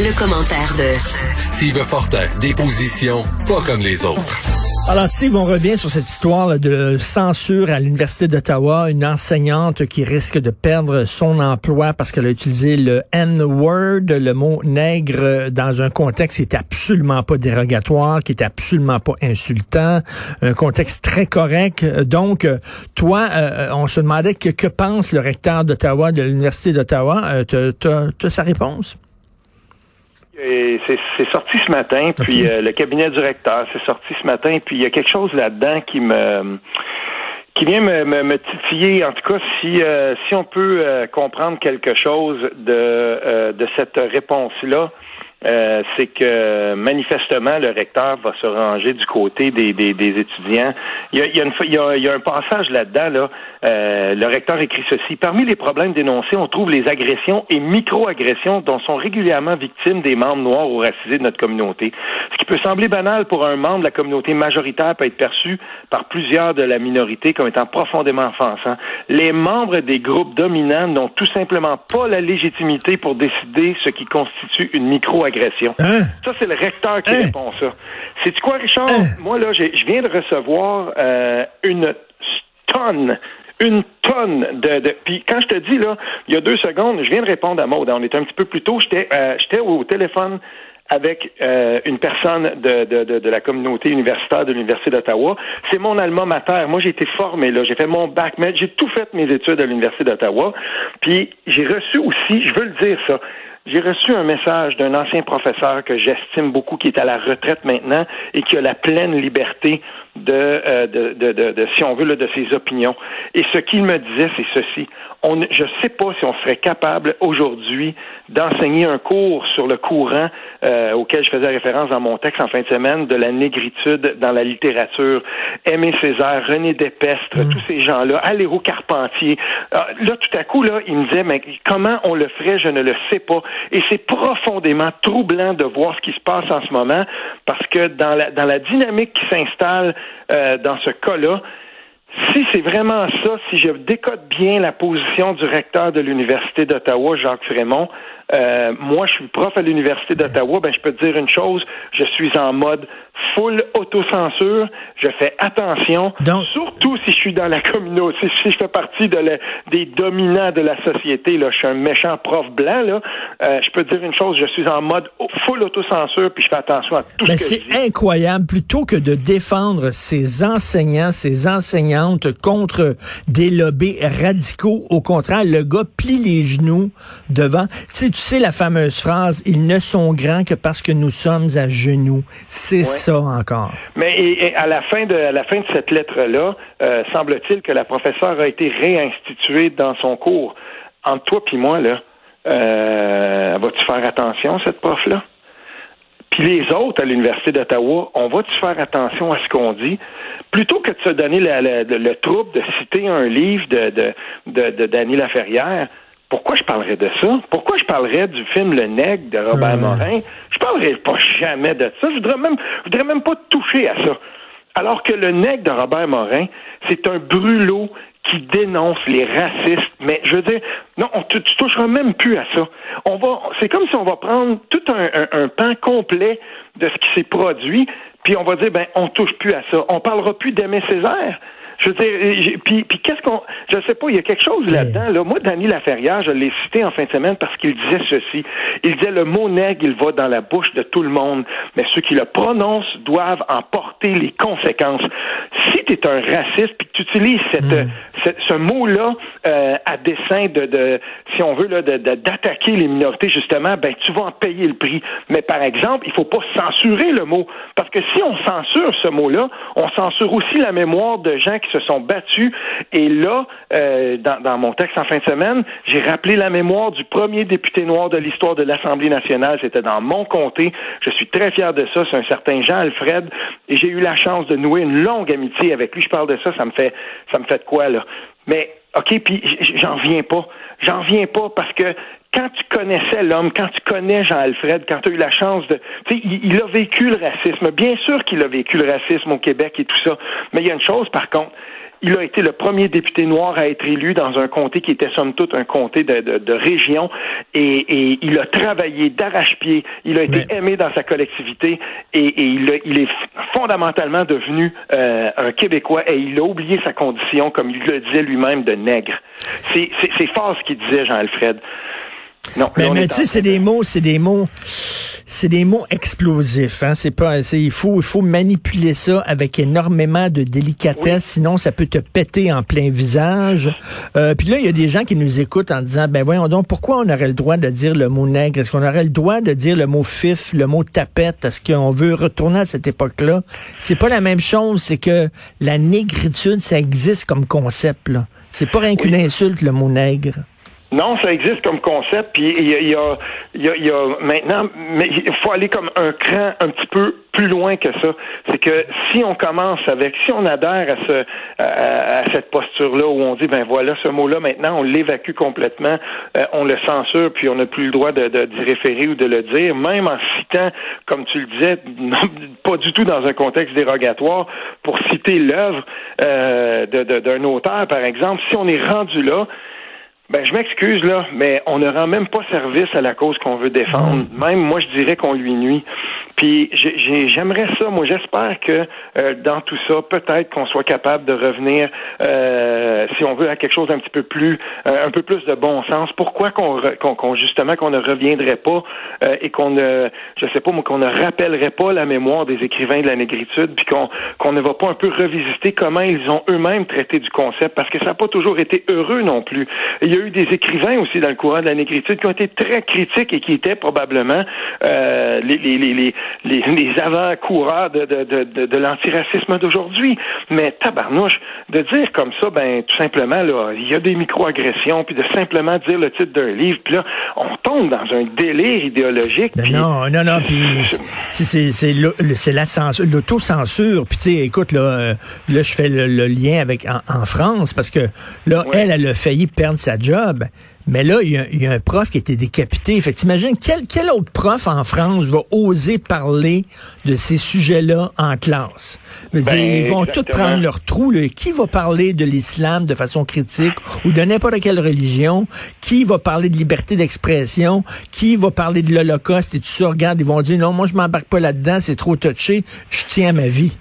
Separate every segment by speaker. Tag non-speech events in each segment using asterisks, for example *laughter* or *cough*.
Speaker 1: Le, commentaire de
Speaker 2: Steve Fortin, des positions pas comme les autres.
Speaker 3: Alors, Steve, on revient sur cette histoire de censure à l'Université d'Ottawa, une enseignante qui risque de perdre son emploi parce qu'elle a utilisé le N-word, le mot nègre, dans un contexte qui est absolument pas dérogatoire, qui est absolument pas insultant, un contexte très correct. Donc, toi, euh, on se demandait que, pense le recteur d'Ottawa, de l'Université d'Ottawa. Euh, tu sa réponse?
Speaker 4: C'est sorti ce matin, puis euh, le cabinet du recteur, c'est sorti ce matin, puis il y a quelque chose là-dedans qui me qui vient me, me, titiller, en tout cas, si euh, si on peut euh, comprendre quelque chose de de cette réponse-là, euh, c'est que manifestement le recteur va se ranger du côté des, des, étudiants. Il y, a, il, y a il, y a, un passage là-dedans. Là, euh, le recteur écrit ceci. Parmi les problèmes dénoncés, on trouve les agressions et micro-agressions dont sont régulièrement victimes des membres noirs ou racisés de notre communauté. Ce qui peut sembler banal pour un membre de la communauté majoritaire peut être perçu par plusieurs de la minorité comme étant profondément offensant. Les membres des groupes dominants n'ont tout simplement pas la légitimité pour décider ce qui constitue une micro agression.
Speaker 3: Hein?
Speaker 4: Ça, c'est le recteur qui
Speaker 3: hein?
Speaker 4: répond ça. C'est quoi, Richard?
Speaker 3: Hein?
Speaker 4: Moi, là, je viens de recevoir euh, une tonne une tonne de, de, Puis quand je te dis, là, il y a deux secondes, je viens de répondre à Maud. On était un petit peu plus tôt. J'étais euh, j'étais au téléphone avec euh, une personne de, de, de, de, la communauté universitaire de l'Université d'Ottawa. C'est mon alma mater. Moi, j'ai été formé là. J'ai fait mon bac, mais j'ai tout fait mes études à l'Université d'Ottawa. Puis j'ai reçu aussi, je veux le dire ça, j'ai reçu un message d'un ancien professeur que j'estime beaucoup, qui est à la retraite maintenant et qui a la pleine liberté de, euh, de, de, de, si on veut, là, de ses opinions. Et ce qu'il me disait, c'est ceci. On, je ne sais pas si on serait capable aujourd'hui d'enseigner un cours sur le courant euh, auquel je faisais référence dans mon texte en fin de semaine de la négritude dans la littérature. Aimé Césaire, René Despestre,
Speaker 3: Mm.
Speaker 4: tous ces gens-là, Aléro Carpentier. Euh, là, tout à coup, là, il me disait, mais comment on le ferait, je ne le sais pas. Et c'est profondément troublant de voir ce qui se passe en ce moment, parce que dans la, dans la dynamique qui s'installe euh, dans ce cas-là, si c'est vraiment ça, si je décode bien la position du recteur de l'Université d'Ottawa, Jacques Frémont, euh, moi, je suis prof à l'Université d'Ottawa, ben, je peux te dire une chose, je suis en mode full autocensure, je fais attention,
Speaker 3: Donc-
Speaker 4: surtout si je suis dans la communauté, *laughs* si je fais partie de la- des dominants de la société, là, je suis un méchant prof blanc, là, euh, je peux te dire une chose, je suis en mode full autocensure, puis je fais attention à tout
Speaker 3: Ben,
Speaker 4: ce que
Speaker 3: c'est
Speaker 4: je dis.
Speaker 3: incroyable. Plutôt que de défendre ses enseignants, ses enseignantes contre des lobbies radicaux, au contraire, le gars plie les genoux devant. Tu sais, tu sais la fameuse phrase, ils ne sont grands que parce que nous sommes à genoux. C'est ça encore.
Speaker 4: Mais et- et à la fin de à la fin de cette lettre-là, euh, semble-t-il que la professeure a été réinstituée dans son cours. Entre toi puis moi, là, euh, vas-tu faire attention, cette prof-là? Puis les autres à l'Université d'Ottawa, on va-tu faire attention à ce qu'on dit? Plutôt que de se donner la- la- le, le trouble de citer un livre de, de, de, de Danny Laferrière, pourquoi je parlerais de ça? Pourquoi je parlerais du film Le Nègre de Robert. Morin? Je parlerais pas jamais de ça. Je voudrais même, je voudrais même pas toucher à ça. Alors que le Nègre de Robert Morin, c'est un brûlot qui dénonce les racistes. Mais je veux dire, non, on, tu, tu toucheras même plus à ça. On va, c'est comme si on va prendre tout un, un, un pan complet de ce qui s'est produit, puis on va dire, ben, on touche plus à ça. On parlera plus d'Aimé Césaire. Je veux dire, j'ai- puis, puis qu'est-ce qu'on, je sais pas, il y a quelque chose là-dedans. Là. Moi, Danny Laferrière, je l'ai cité en fin de semaine parce qu'il disait ceci. Il disait le mot nègre, il va dans la bouche de tout le monde, mais ceux qui le prononcent doivent en porter les conséquences. Si tu es un raciste puis que tu utilises cette, euh, cette- ce mot-là euh, à dessein de, de, si on veut, là, de, de- d'attaquer les minorités justement, ben tu vas en payer le prix. Mais par exemple, il faut pas censurer le mot parce que si on censure ce mot-là, on censure aussi la mémoire de gens qui se sont battus. Et là, euh, dans, dans mon texte en fin de semaine, j'ai rappelé la mémoire du premier député noir de l'histoire de l'Assemblée nationale. C'était dans mon comté. Je suis très fier de ça. C'est un certain Jean Alfred. Et j'ai eu la chance de nouer une longue amitié avec lui. Je parle de ça, ça me fait, ça me fait de quoi, là? Mais, OK, puis j'en viens pas. J'en viens pas parce que quand tu connaissais l'homme, quand tu connais Jean-Alfred, quand tu as eu la chance de... Tu sais, il, il a vécu le racisme. Bien sûr qu'il a vécu le racisme au Québec et tout ça. Mais il y a une chose, par contre, il a été le premier député noir à être élu dans un comté qui était somme toute un comté de, de, région et, et, il a travaillé d'arrache-pied. Il a été aimé dans sa collectivité et, et il, il, est fondamentalement devenu euh, un Québécois et il a oublié sa condition, comme il le disait lui-même, de nègre. C'est fort ce qu'il disait, Jean-Alfred.
Speaker 3: Non, mais, mais tu sais, c'est des mots, c'est des mots c'est des mots explosifs. Hein? C'est pas, il faut, il faut manipuler ça avec énormément de délicatesse, sinon ça peut te péter en plein visage. Euh, puis là, il y a des gens qui nous écoutent en disant, ben voyons donc, pourquoi on aurait le droit de dire le mot nègre? Est-ce qu'on aurait le droit de dire le mot fif, le mot tapette? Est-ce qu'on veut retourner à cette époque-là? C'est pas la même chose. C'est que la négritude, ça existe comme concept. Là. C'est pas rien qu'une insulte le mot nègre.
Speaker 4: Non, ça existe comme concept, puis il y a, y, a, y, a, maintenant, mais il faut aller comme un cran un petit peu plus loin que ça. C'est que si on commence avec, si on adhère à ce, à, cette posture-là où on dit, ben voilà, ce mot-là maintenant, on l'évacue complètement, euh, on le censure, puis on n'a plus le droit de, d'y référer ou de le dire, même en citant, comme tu le disais, *laughs* pas du tout dans un contexte dérogatoire, pour citer l'œuvre euh, d'un auteur, par exemple, si on est rendu là, ben, je m'excuse, là, mais on ne rend même pas service à la cause qu'on veut défendre. Même, moi, je dirais qu'on lui nuit. Puis, j'aimerais ça, moi, j'espère que euh, dans tout ça, peut-être qu'on soit capable de revenir, euh, si on veut, à quelque chose d'un petit peu plus, euh, un peu plus de bon sens. Pourquoi qu'on, qu'on, justement, qu'on ne reviendrait pas et qu'on ne, je sais pas, moi, qu'on ne rappellerait pas la mémoire des écrivains de la négritude, puis qu'on, qu'on ne va pas un peu revisiter comment ils ont eux-mêmes traité du concept, parce que ça n'a pas toujours été heureux non plus. Il y a eu des écrivains aussi dans le courant de la négritude qui ont été très critiques et qui étaient probablement euh, les, les, les, les, *laughs* les avant-coureurs de, de, de, de l'antiracisme d'aujourd'hui. Mais tabarnouche, de dire comme ça, ben tout simplement, là, il y a des micro-agressions, puis de simplement dire le titre d'un livre, puis là, on tombe dans un délire idéologique.
Speaker 3: Ben non, non, non, puis *laughs* c'est la censure, l'autocensure. Puis tu sais, écoute, là, euh, là, je fais le, lien avec en, France, parce que là, elle, elle a failli perdre sa job mais là, il y, a, un prof qui a été décapité. Fait t'imagines, quel, quel autre prof en France va oser parler de ces sujets-là en classe? Ben, ils vont tous prendre leur trou. Qui va parler de l'islam de façon critique ou de n'importe quelle religion? Qui va parler de liberté d'expression? Qui va parler de l'Holocauste et tout ça? Regarde, ils vont dire, non, moi, je m'embarque pas là-dedans, c'est trop touché, je tiens à ma vie.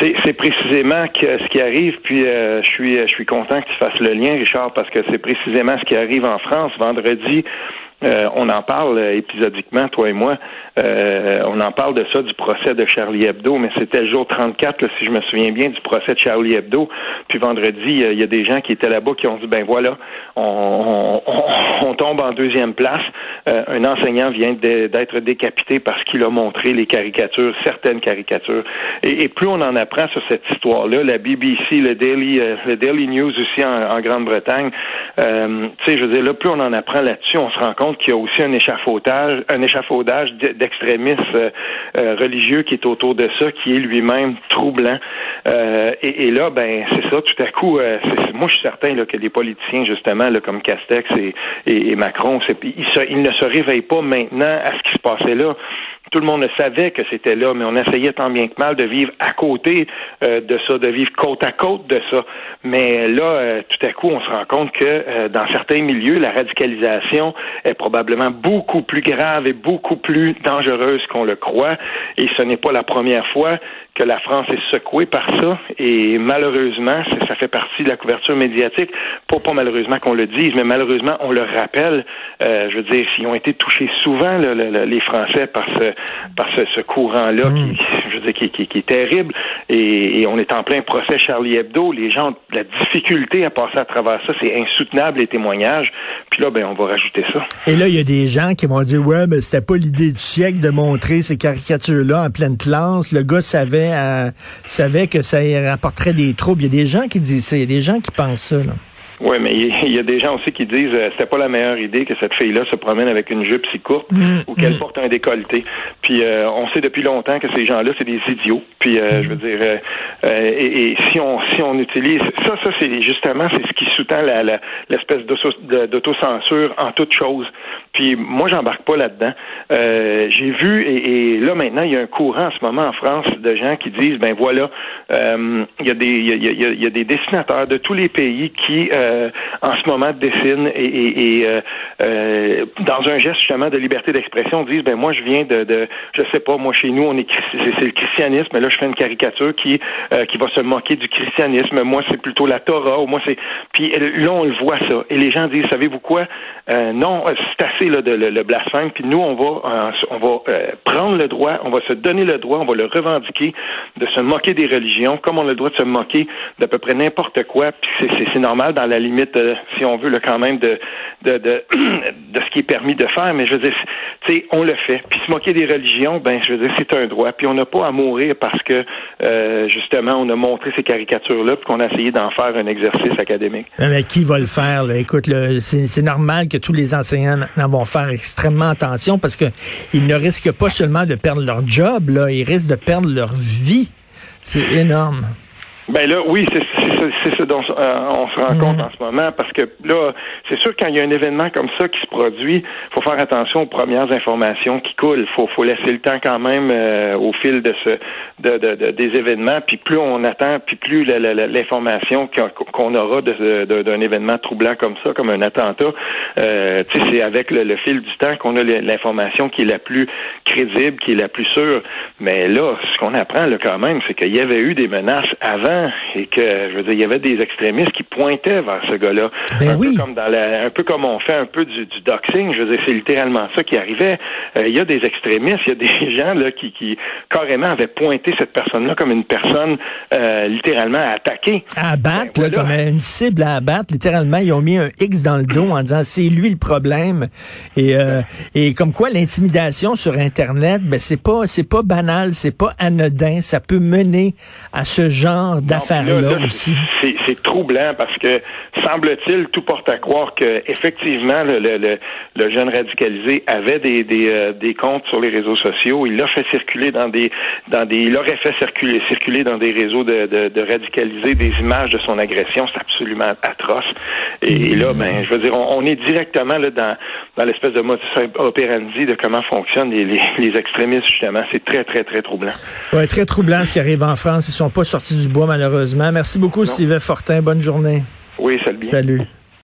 Speaker 4: C'est précisément ce qui arrive, puis euh, je suis je suis content que tu fasses le lien, Richard, parce que c'est précisément ce qui arrive en France. Vendredi, euh, on en parle euh, épisodiquement, toi et moi. Euh, on en parle de ça, du procès de Charlie Hebdo, mais c'était le jour 34, si je me souviens bien, du procès de Charlie Hebdo. Puis vendredi, il y a des gens qui étaient là-bas qui ont dit, ben voilà, on, tombe en deuxième place. un enseignant vient d'être décapité parce qu'il a montré les caricatures, certaines caricatures. Et, plus on en apprend sur cette histoire-là, la BBC, le Daily, le Daily News aussi en, en Grande-Bretagne, tu sais, je veux dire, là, plus on en apprend là-dessus, on se rend compte qu'il y a aussi un échafaudage, un échafaudage d'extrémistes euh, euh, religieux qui est autour de ça, qui est lui-même troublant. Euh, et, là, ben, c'est ça. Tout à coup, moi, je suis certain là, que les politiciens, justement, là, comme Castex et, et, Macron, ils, ils ne se réveillent pas maintenant à ce qui se passait là. Tout le monde le savait que c'était là, mais on essayait tant bien que mal de vivre à côté euh, de ça, de vivre côte à côte de ça. Mais là, euh, tout à coup, on se rend compte que euh, dans certains milieux, la radicalisation est probablement beaucoup plus grave et beaucoup plus dangereuse qu'on le croit. Et ce n'est pas la première fois que la France est secouée par ça. Et malheureusement, ça fait partie de la couverture médiatique. Pas, pas malheureusement qu'on le dise, mais malheureusement, on le rappelle. je veux dire, s'ils ont été touchés souvent, les Français, par ce, par ce, courant-là qui, mm. Qui, est terrible. Et, on est en plein procès Charlie Hebdo. Les gens la difficulté à passer à travers ça. C'est insoutenable, les témoignages. Puis là, ben, on va rajouter ça.
Speaker 3: Et là, il y a des gens qui vont dire, ouais, ben, c'était pas l'idée du siècle de montrer ces caricatures-là en pleine classe. Le gars savait, euh, savait que ça rapporterait des troubles. Il y a des gens qui disent ça. Il y a des gens qui pensent ça.
Speaker 4: Oui, mais il y, a des gens aussi qui disent euh, c'était pas la meilleure idée que cette fille-là se promène avec une jupe si courte
Speaker 3: Mm,
Speaker 4: ou qu'elle
Speaker 3: mm.
Speaker 4: porte un décolleté. Puis euh, on sait depuis longtemps que ces gens-là, c'est des idiots. Puis euh, je veux dire, euh, euh, et, et si on si on utilise ça, ça c'est justement c'est ce qui sous-tend la- la- l'espèce d'autocensure en toute chose. Puis moi, j'embarque pas là-dedans. Euh, J'ai vu et, et là maintenant, il y a un courant en ce moment en France de gens qui disent ben voilà, euh, il y a des il y a, y a- y a des dessinateurs de tous les pays qui euh, en ce moment dessinent et, euh, euh, dans un geste justement de liberté d'expression disent ben moi je viens de, de je sais pas moi chez nous on est c'est le christianisme mais là je fais une caricature qui euh, qui va se moquer du christianisme. Moi c'est plutôt la Torah ou moi c'est puis euh, là on le voit ça. Et les gens disent savez-vous quoi? Euh, non euh, c'est assez là de le, blasphème. Puis nous on va euh, on va euh, prendre le droit on va se donner le droit on va le revendiquer de se moquer des religions comme on a le droit de se moquer d'à peu près n'importe quoi. Puis c'est normal dans la limite euh, si on veut là quand même de de, de *clears throat* ce qui est permis de faire mais je veux dire tu sais on le fait puis se moquer des religions ben je veux dire c'est un droit puis on n'a pas à mourir parce que euh, justement on a montré ces caricatures là puis qu'on a essayé d'en faire un exercice académique
Speaker 3: Mais qui va le faire? Écoute, c'est normal que tous les enseignants vont faire extrêmement attention parce que ils ne risquent pas seulement de perdre leur job, là, ils risquent de perdre leur vie. C'est énorme.
Speaker 4: Ben là, oui, c'est c'est ça- c'est ce dont euh, on se rend compte en ce moment, parce que là, c'est sûr quand il y a un événement comme ça qui se produit, faut faire attention aux premières informations qui coulent. Faut, faut laisser le temps quand même euh, au fil de ce de, de- de- des événements. Puis plus on attend, puis plus l'information qu'on aura d'un événement troublant comme ça, comme un attentat, euh, c'est avec le, le fil du temps qu'on a l'information qui est la plus crédible, qui est la plus sûre. Mais là, ce qu'on apprend là quand même, c'est qu'il y avait eu des menaces avant et que, je veux dire, il y avait des extrémistes qui pointaient vers ce gars-là.
Speaker 3: Ben
Speaker 4: un
Speaker 3: oui.
Speaker 4: peu comme dans la, un peu comme on fait un peu du, du doxing. Je veux dire, c'est littéralement ça qui arrivait. Euh, il y a des extrémistes, il y a des *laughs* gens là qui, qui carrément avaient pointé cette personne-là comme une personne euh, littéralement à attaquer.
Speaker 3: À abattre,
Speaker 4: Ben, voilà.
Speaker 3: comme une cible à abattre, littéralement, ils ont mis un X dans le dos en disant c'est lui le problème. Et, euh, et comme quoi l'intimidation sur Internet, ben c'est pas c'est pas banal, c'est pas anodin, ça peut mener à ce genre d'affaires-là
Speaker 4: là, là,
Speaker 3: aussi.
Speaker 4: C'est troublant parce que semble-t-il, tout porte à croire que effectivement le, le, le, le jeune radicalisé avait des, des, euh, des comptes sur les réseaux sociaux. Il l'a fait circuler dans des dans des il aurait fait circuler circuler dans des réseaux de, de, de radicalisés des images de son agression. C'est absolument atroce. Et, et là, ben, je veux dire, on, on est directement là dans dans l'espèce de modus operandi de comment fonctionnent les, les, les extrémistes justement. C'est très très très troublant.
Speaker 3: Ouais, très troublant ce qui arrive en France. Ils sont pas sortis du bois malheureusement. Merci beaucoup, Sylvain Fortin. Bonne journée.
Speaker 4: Oui, salut.
Speaker 3: Salut.